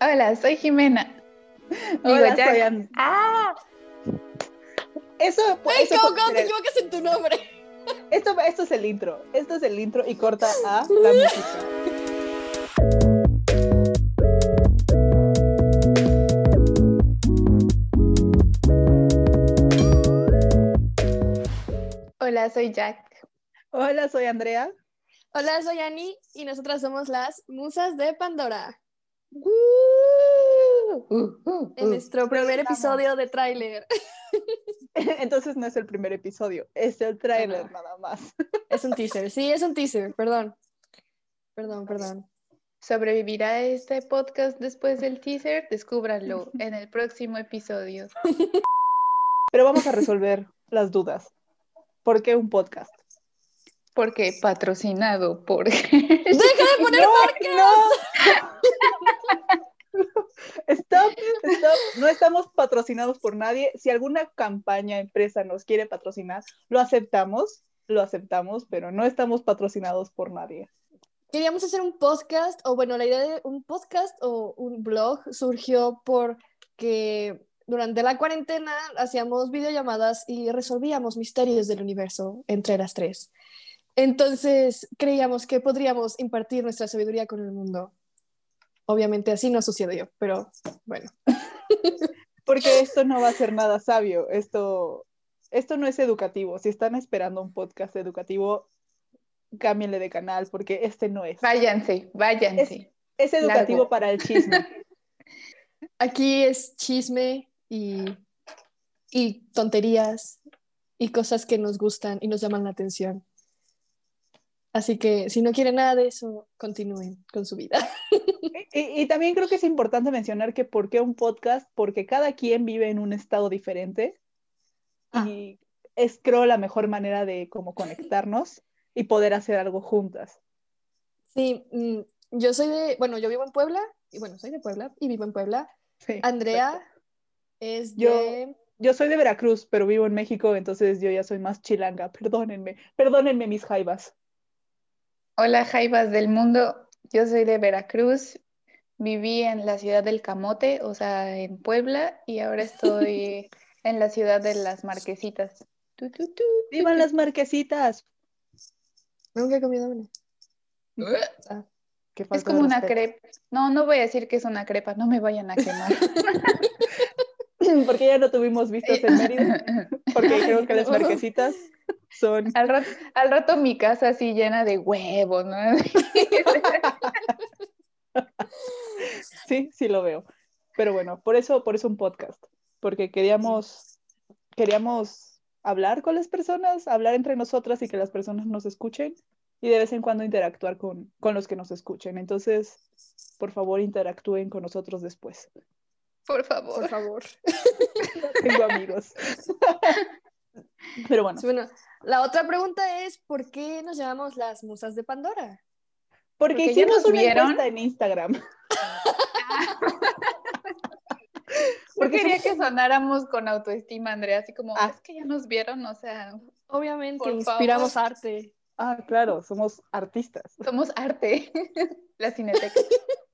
Hola, soy Jimena. Hola, Digo, ya- soy ¡Ah! Eso, ¡Ey, eso cómo, te equivocas en tu nombre! esto, esto es el intro. Esto es el intro y corta a la música. Hola, soy Jack. Hola, soy Andrea. Hola, soy Ani y nosotras somos las Musas de Pandora. En nuestro primer estamos. episodio de tráiler. Entonces no es el primer episodio, es el tráiler nada más. Es un teaser, sí, es un teaser, perdón. Perdón, perdón. ¿Sobrevivirá este podcast después del teaser? Descúbranlo en el próximo episodio. Pero vamos a resolver las dudas. ¿Por qué un podcast? Porque patrocinado por... ¡Deja de poner no, no. Stop, stop. No estamos patrocinados por nadie. Si alguna campaña, empresa nos quiere patrocinar, lo aceptamos, lo aceptamos, pero no estamos patrocinados por nadie. Queríamos hacer un podcast, o bueno, la idea de un podcast o un blog surgió porque durante la cuarentena hacíamos videollamadas y resolvíamos misterios del universo entre las tres. Entonces creíamos que podríamos impartir nuestra sabiduría con el mundo. Obviamente así no sucedió, pero bueno. Porque esto no va a ser nada sabio. Esto, esto no es educativo. Si están esperando un podcast educativo, cámbienle de canal porque este no es. Váyanse, váyanse. Es educativo Largo. para el chisme. Aquí es chisme y, y tonterías y cosas que nos gustan y nos llaman la atención. Así que si no quieren nada de eso, continúen con su vida. Y, y también creo que es importante mencionar que por qué un podcast, porque cada quien vive en un estado diferente Ah. y es creo la mejor manera de como conectarnos y poder hacer algo juntas. Sí, mm, yo soy de, bueno, yo vivo en Puebla, y bueno, soy de Puebla y vivo en Puebla. Sí, Andrea perfecto. es Yo- de... Yo soy de Veracruz, pero vivo en México, entonces yo ya soy más chilanga. Perdónenme, perdónenme mis jaivas. Hola, Jaivas del mundo. Yo soy de Veracruz. Viví en la ciudad del Camote, o sea, en Puebla, y ahora estoy en la ciudad de las Marquesitas. Tu, tu, tu. ¡Vivan las marquesitas! Nunca he comido una. Ah, Qué Es como una crepa. No, no voy a decir que es una crepa, no me vayan a quemar. Porque ya no tuvimos vistas en Mérida, porque creo que las marquesitas son Al rato, al rato mi casa así llena de huevos, ¿no? Sí, sí lo veo. Pero bueno, por eso, por eso un podcast, porque queríamos, queríamos hablar con las personas, hablar entre nosotras y que las personas nos escuchen y de vez en cuando interactuar con, con los que nos escuchen. Entonces, por favor, interactúen con nosotros después. Por por favor. favor. Tengo amigos. Pero bueno, Sí, Bueno, la otra pregunta es, ¿por qué nos llamamos las musas de Pandora? porque porque ya hicimos nos una vieron. encuesta en Instagram. Yo Porque quería que sonáramos con autoestima, Andrea, así como, Ah. es que ya nos vieron, o sea, Obviamente, inspiramos arte. Ah, claro, somos artistas. somos arte. La cineteca.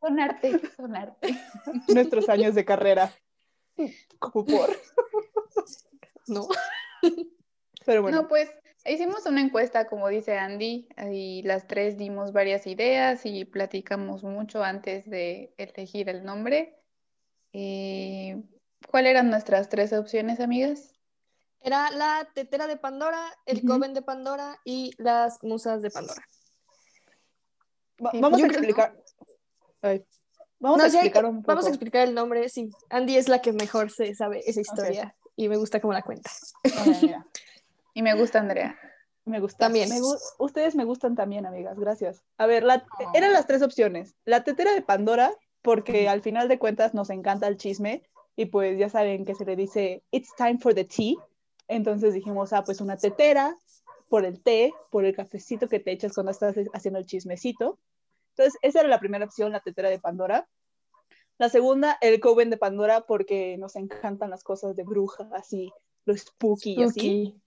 Son arte, son arte. Nuestros años de carrera. Como por. No. Pero bueno. No, pues hicimos una encuesta, como dice Andy, y las tres dimos varias ideas y platicamos mucho antes de elegir el nombre. Eh, ¿cuáles eran nuestras tres opciones, amigas? Era la tetera de Pandora, el Ujú. coven de Pandora y las musas de Pandora. Va- Sí, vamos yo a explicar. Ay. Vamos No, a explicar un poco. Vamos a explicar el nombre, sí. Andy es la que mejor se sabe esa historia y me gusta cómo la cuenta. Mira, Y me gusta Andrea. me gusta. También. Me gu- Ustedes me gustan también, amigas. Gracias. A ver, la- eran las tres opciones. La tetera de Pandora, porque al final de cuentas nos encanta el chisme y pues ya saben que se le dice It's time for the tea. Entonces dijimos, ah, pues una tetera por el té, por el cafecito que te echas cuando estás haciendo el chismecito. Entonces, esa era la primera opción, la tetera de Pandora. La segunda, el Coven de Pandora, porque nos encantan las cosas de bruja, así, lo spooky, y así.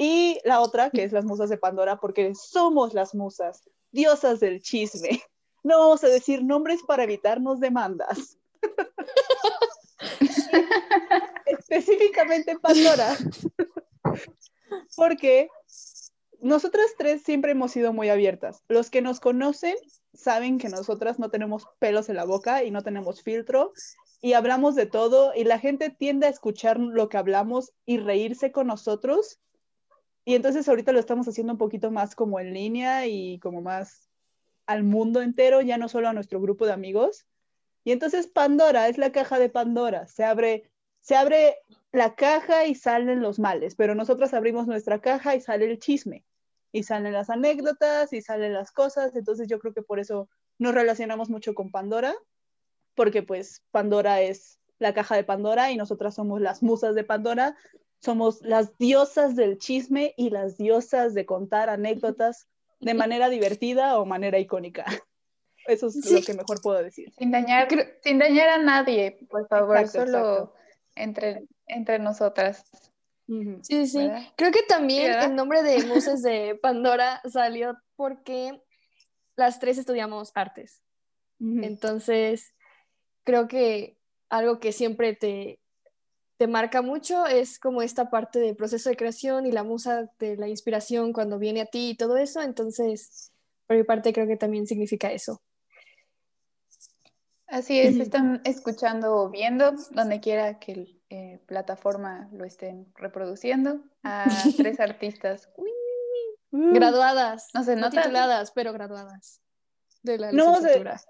Y la otra, que es las musas de Pandora, porque somos las musas, diosas del chisme. no vamos a decir nombres para evitarnos demandas. Específicamente Pandora. Porque nosotras tres siempre hemos sido muy abiertas. Los que nos conocen saben que nosotras no tenemos pelos en la boca y no tenemos filtro y hablamos de todo y la gente tiende a escuchar lo que hablamos y reírse con nosotros. Y entonces ahorita lo estamos haciendo un poquito más como en línea y como más al mundo entero, ya no solo a nuestro grupo de amigos. Y entonces Pandora es la caja de Pandora. Se abre, se abre la caja y salen los males, pero nosotras abrimos nuestra caja y sale el chisme, y salen las anécdotas y salen las cosas. Entonces yo creo que por eso nos relacionamos mucho con Pandora porque pues Pandora es la caja de Pandora y nosotras somos las musas de Pandora, somos las diosas del chisme y las diosas de contar anécdotas de manera divertida o manera icónica. Eso es lo que mejor puedo decir. Sin dañar, sin dañar a nadie, por favor, solo Entre, entre nosotras. Sí, sí. Creo que también el nombre de Musas de Pandora salió porque las tres estudiamos artes. Entonces, creo que algo que siempre te, te marca mucho es como esta parte del proceso de creación y la musa de la inspiración cuando viene a ti y todo eso. Entonces, por mi parte, creo que también significa eso. Así es, están escuchando o viendo donde quiera que la eh, plataforma lo estén reproduciendo a tres artistas graduadas, no sé, no tituladas, pero graduadas de la no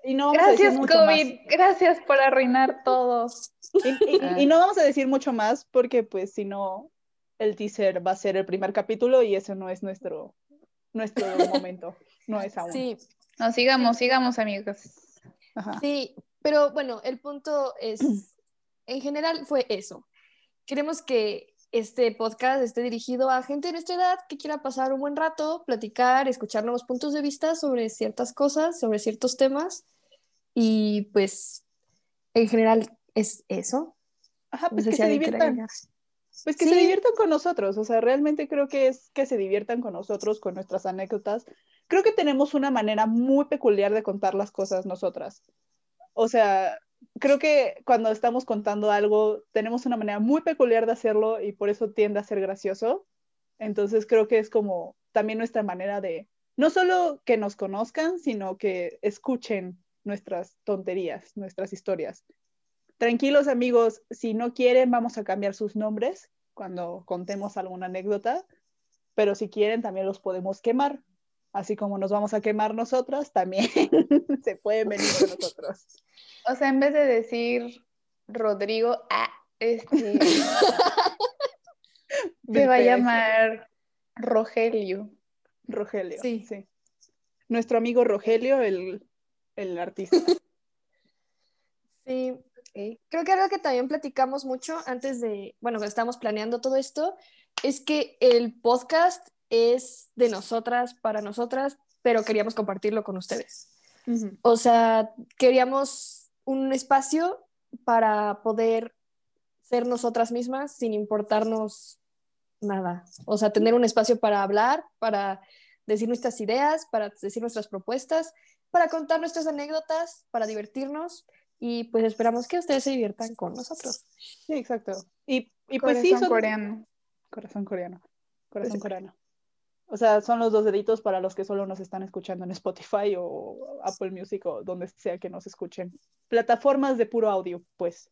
y no gracias, COVID, gracias por arruinar todo. Y, no vamos a decir mucho más porque pues si no, el teaser va a ser el primer capítulo y ese no es nuestro, nuestro momento, no es aún. Sí. No, sigamos, sigamos amigos. Sí, pero bueno, el punto es, en general fue eso. Queremos que este podcast esté dirigido a gente de nuestra edad que quiera pasar un buen rato, platicar, escuchar nuevos puntos de vista sobre ciertas cosas, sobre ciertos temas. Y pues, en general, es eso. Ajá, pues que se diviertan. Pues que se diviertan con nosotros, o sea, realmente creo que es que se diviertan con nosotros, con nuestras anécdotas. Creo que tenemos una manera muy peculiar de contar las cosas nosotras. O sea, creo que cuando estamos contando algo, tenemos una manera muy peculiar de hacerlo y por eso tiende a ser gracioso. Entonces creo que es como también nuestra manera de, no solo que nos conozcan, sino que escuchen nuestras tonterías, nuestras historias. Tranquilos amigos, si no quieren, vamos a cambiar sus nombres cuando contemos alguna anécdota, pero si quieren, también los podemos quemar. Así como nos vamos a quemar nosotras, también se pueden venir con nosotros. O sea, en vez de decir Rodrigo, ah, este, se va a llamar Rogelio. Rogelio, sí. sí. Nuestro amigo Rogelio, el, el artista. Sí, creo que algo que también platicamos mucho antes de, bueno, cuando estábamos planeando todo esto, es que el podcast es de nosotras, para nosotras, pero queríamos compartirlo con ustedes. O sea, queríamos un espacio para poder ser nosotras mismas sin importarnos nada. O sea, tener un espacio para hablar, para decir nuestras ideas, para decir nuestras propuestas, para contar nuestras anécdotas, para divertirnos y pues esperamos que ustedes se diviertan con nosotros. Sí, exacto. Y, y pues sí, coreano. Corazón coreano. Corazón coreano. O sea, son los dos deditos para los que solo nos están escuchando en Spotify o Apple Music o donde sea que nos escuchen. Plataformas de puro audio, pues.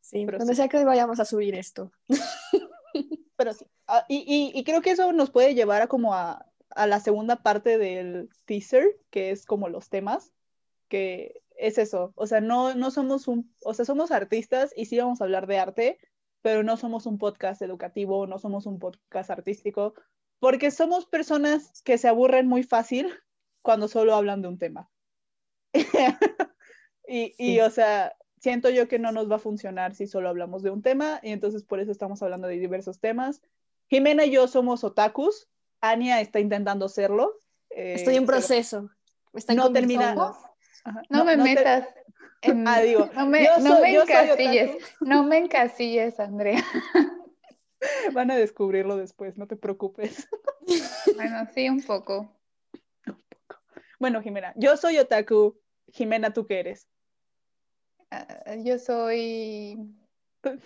Sí, donde sea que vayamos a subir esto. Pero sí. Ah, y, y, creo que eso nos puede llevar a como a, a la segunda parte del teaser, que es como los temas, que es eso. O sea, no, no somos un, o sea, somos artistas y sí vamos a hablar de arte, pero no somos un podcast educativo, no somos un podcast artístico, porque somos personas que se aburren muy fácil cuando solo hablan de un tema. y, y, o sea, siento yo que no nos va a funcionar si solo hablamos de un tema, y entonces por eso estamos hablando de diversos temas. Jimena y yo somos otakus, Ania está intentando serlo. Eh, Estoy en proceso. no terminamos. No, me metas. ah, digo, no me, no me encasilles, no me encasilles, Andrea. Van a descubrirlo después, no te preocupes. Bueno, sí, un poco. Bueno, Jimena, yo soy otaku Jimena, ¿tú qué eres? Ah, yo soy,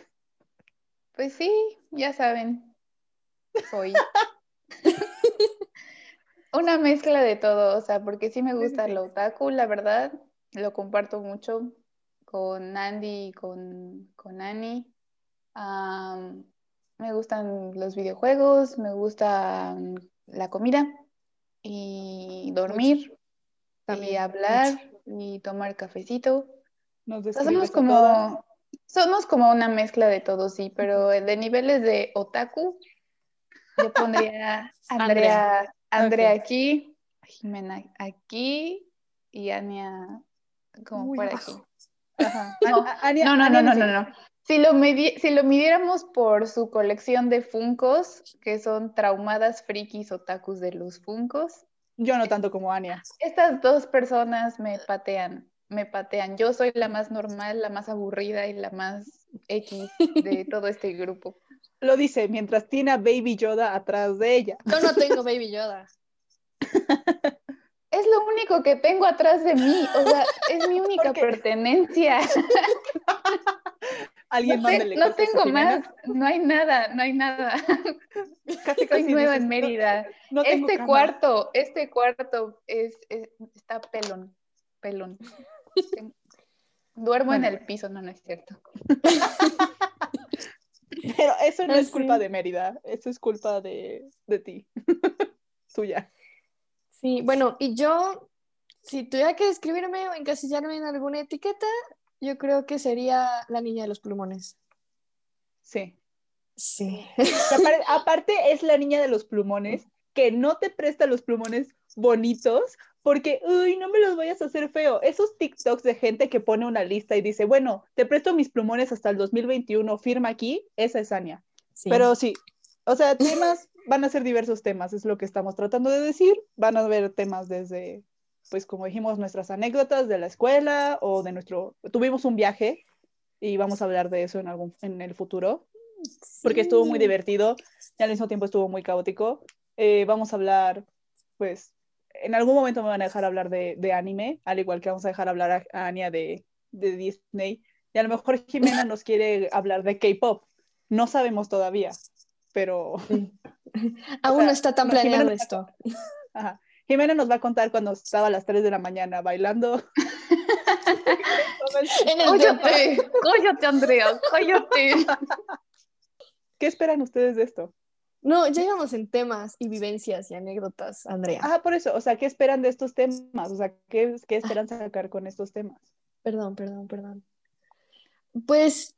pues sí, ya saben, soy una mezcla de todo, o sea, porque sí me gusta el otaku, la verdad, lo comparto mucho con Andy y con, con Annie. Me gustan los videojuegos, me gusta la comida y dormir y hablar y tomar cafecito. somos como somos como una mezcla de todo, sí, pero de niveles de otaku, yo pondría Andrea, Andrea aquí, Jimena aquí y Ania como por aquí. No, no, no, no, no, no, Si lo, si lo midiéramos por su colección de Funcos, que son traumadas frikis otakus de los Funcos. Yo no tanto como Ania. Estas dos personas me patean, me patean. Yo soy la más normal, la más aburrida y la más X de todo este grupo. Lo dice mientras tiene a Baby Yoda atrás de ella. Yo no tengo Baby Yoda. es lo único que tengo atrás de mí, o sea, es mi única pertenencia. Alguien no, no tengo más, no hay nada, no hay nada. Casi, casi Soy nueva en Mérida. este cuarto, este cuarto es, está pelón, pelón. Duermo en el piso, no, no es cierto. Pero eso no es culpa de Mérida, eso es culpa de, de ti, tuya. Sí, bueno, y yo, si tuviera que describirme o encasillarme en alguna etiqueta, yo creo que sería la niña de los plumones. Sí. Sí. Aparte, es la niña de los plumones que no te presta los plumones bonitos porque, uy, no me los vayas a hacer feo. Esos TikToks de gente que pone una lista y dice, bueno, te presto mis plumones hasta el 2021, firma aquí, esa es Ania. Pero sí, o sea, temas van a ser diversos temas, es lo que estamos tratando de decir. Van a haber temas desde, pues como dijimos, nuestras anécdotas de la escuela o de nuestro... Tuvimos un viaje y vamos a hablar de eso en, algún, en el futuro, porque estuvo muy divertido y al mismo tiempo estuvo muy caótico. Eh, vamos a hablar, pues, en algún momento me van a dejar hablar de, de anime, al igual que vamos a dejar hablar a, a Ania de, de Disney. Y a lo mejor Jimena nos quiere hablar de K-pop. No sabemos todavía, pero Aún no está tan planeado esto. Jimena nos va a contar cuando estaba a las 3 de la mañana bailando. ¡Cállate! ¡Cállate, Andrea! ¡Cállate! ¿Qué esperan ustedes de esto? No, ya íbamos en temas y vivencias y anécdotas, Andrea. Ah, por eso, o sea, ¿qué esperan de estos temas? O sea, ¿qué, qué esperan sacar con estos temas? Perdón, perdón, perdón. Pues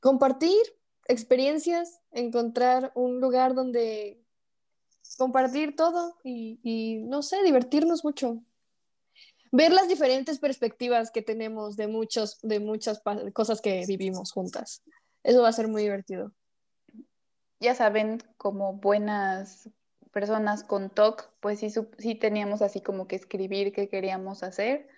compartir experiencias, encontrar un lugar donde compartir todo y, no sé, divertirnos mucho. Ver las diferentes perspectivas que tenemos de, muchos, de muchas cosas que vivimos juntas. Eso va a ser muy divertido. Ya saben, como buenas personas con TOC, pues sí, sí teníamos así como que escribir qué queríamos hacer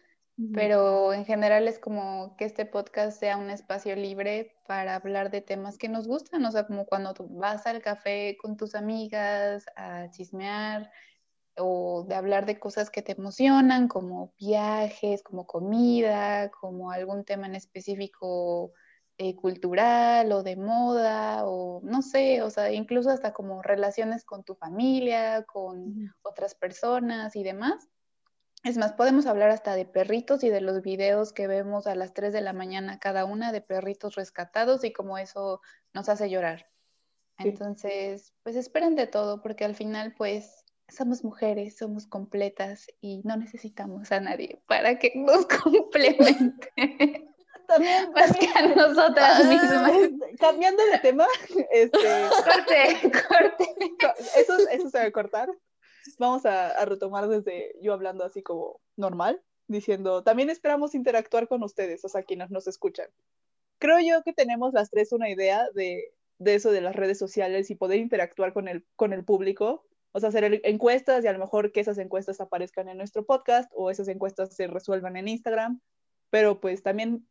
pero en general es como que este podcast sea un espacio libre para hablar de temas que nos gustan, o sea, como cuando tú vas al café con tus amigas a chismear o de hablar de cosas que te emocionan, como viajes, como comida, como algún tema en específico eh, cultural o de moda, o no sé, o sea, incluso hasta como relaciones con tu familia, con otras personas y demás es más, podemos hablar hasta de perritos y de los videos que vemos a las 3 de la mañana cada una de perritos rescatados y cómo eso nos hace llorar. Entonces, pues esperen de todo porque al final pues somos mujeres, somos completas y no necesitamos a nadie para que nos complemente. También, más que a nosotras ah, mismas. cambiando de tema, este, corte, corte. Eso, eso se va a cortar vamos a, retomar desde yo hablando así como normal, diciendo, también esperamos interactuar con ustedes, o sea, quienes nos escuchan. Creo yo que tenemos las tres una idea de, de eso de las redes sociales y poder interactuar con el, con el público, o sea, hacer encuestas y a lo mejor que esas encuestas aparezcan en nuestro podcast o esas encuestas se resuelvan en Instagram, pero pues también,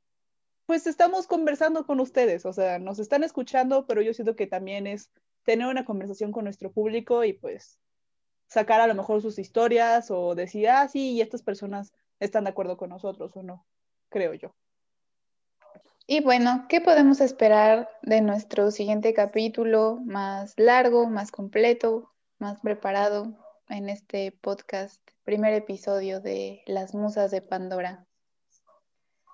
pues estamos conversando con ustedes, o sea, nos están escuchando, pero yo siento que también es tener una conversación con nuestro público y pues sacar a lo mejor sus historias o decir, ah, sí, y estas personas están de acuerdo con nosotros o no, creo yo. Y bueno, ¿qué podemos esperar de nuestro siguiente capítulo más largo, más completo, más preparado en este podcast, primer episodio de Las Musas de Pandora?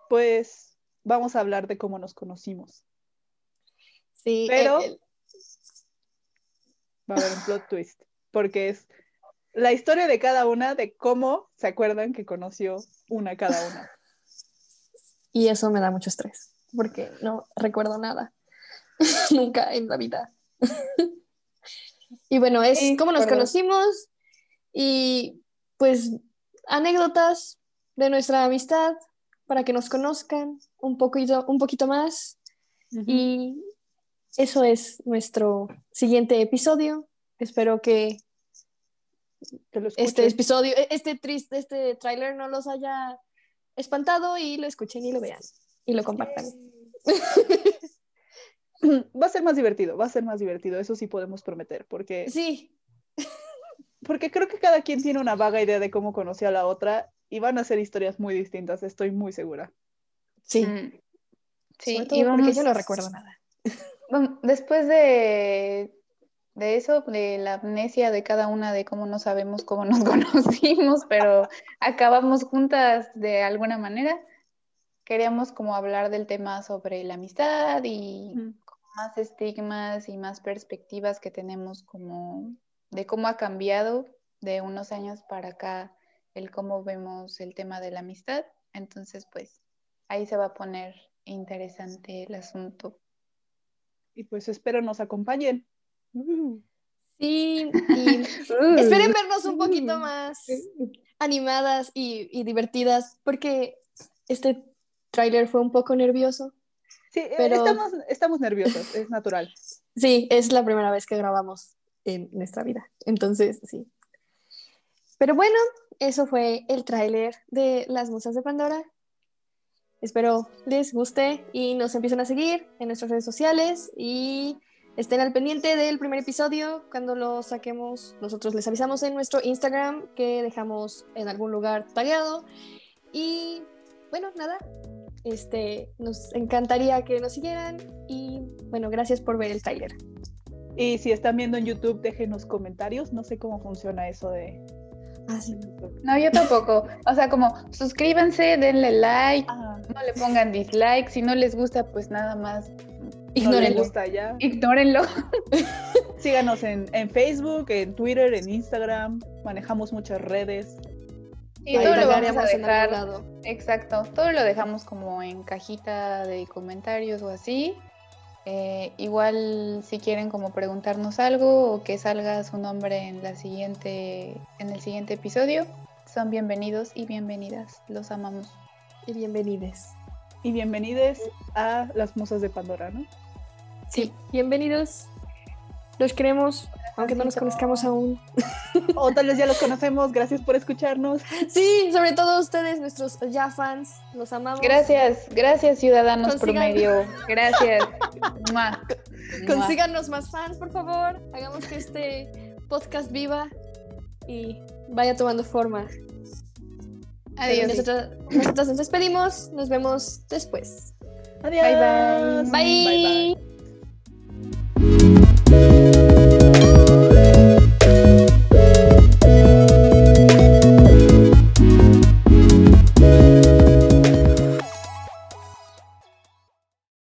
Pues vamos a hablar de cómo nos conocimos. Sí, Pero- el- el- Va a haber un plot twist, porque es la historia de cada una de cómo se acuerdan que conoció una cada una. y eso me da mucho estrés, porque no recuerdo nada. Nunca en la vida. y bueno, es Sí, cómo nos perdón. conocimos y pues anécdotas de nuestra amistad para que nos conozcan un poquito, un poquito más. Y eso es nuestro siguiente episodio. Espero que Que lo este episodio, e- este triste, este tráiler no los haya espantado y lo escuchen y lo vean y lo compartan. Va a ser más divertido, va a ser más divertido, eso sí podemos prometer, porque, Sí, porque creo que cada quien tiene una vaga idea de cómo conoció a la otra y van a ser historias muy distintas, estoy muy segura. sí. Mm. Sí, Sobre todo y porque vamos, yo no recuerdo nada. después de, de eso, de la amnesia de cada una de cómo no sabemos cómo nos conocimos, pero acabamos juntas de alguna manera, queríamos como hablar del tema sobre la amistad y más estigmas y más perspectivas que tenemos como de cómo ha cambiado de unos años para acá el cómo vemos el tema de la amistad. Entonces, pues ahí se va a poner interesante el asunto. Y pues espero nos acompañen. Sí, y esperen vernos un poquito más animadas y, y divertidas porque este tráiler fue un poco nervioso. Sí, eh, Pero- estamos, estamos nerviosos, es natural. Sí, es la primera vez que grabamos en nuestra vida. Entonces, sí. Pero bueno, eso fue el tráiler de Las Musas de Pandora. Espero les guste y nos empiecen a seguir en nuestras redes sociales y estén al pendiente del primer episodio cuando lo saquemos. Nosotros les avisamos en nuestro Instagram que dejamos en algún lugar tagueado. Y bueno, nada, este, nos encantaría que nos siguieran y bueno, gracias por ver el tráiler. Y si están viendo en YouTube, déjenos comentarios. No sé cómo funciona eso de. Ah, sí. No, yo tampoco. O sea, como suscríbanse, denle like, Ah, no le pongan dislike. Si no les gusta, pues nada más no les Ignórenlo. gusta ya. ignórenlo. Síganos en, en Facebook, en Twitter, en Instagram. Manejamos muchas redes. Y todo lo vamos a dejar. lado. Exacto, todo lo dejamos como en cajita de comentarios o así. Eh, igual si quieren como preguntarnos algo o que salga su nombre en la siguiente, en el siguiente episodio, son bienvenidos y bienvenidas. Los amamos. Y bienvenides. Y bienvenidos a las musas de Pandora, ¿no? Sí, bienvenidos. Los queremos, aunque no nos conozcamos aún. O tal vez ya los conocemos. Gracias por escucharnos. Sí, sobre todo ustedes, nuestros ya fans, los amamos. Gracias, gracias ciudadanos Consigan- promedio. Gracias. Mua. Consíganos más fans, por favor. Hagamos que este podcast viva y vaya tomando forma. Adiós. Nosotras, nosotras nos despedimos. Nos vemos después. Adiós. Bye, bye. Bye. bye.